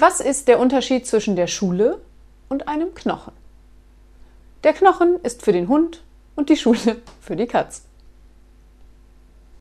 Was ist der Unterschied zwischen der Schule und einem Knochen? Der Knochen ist für den Hund und die Schule für die Katze.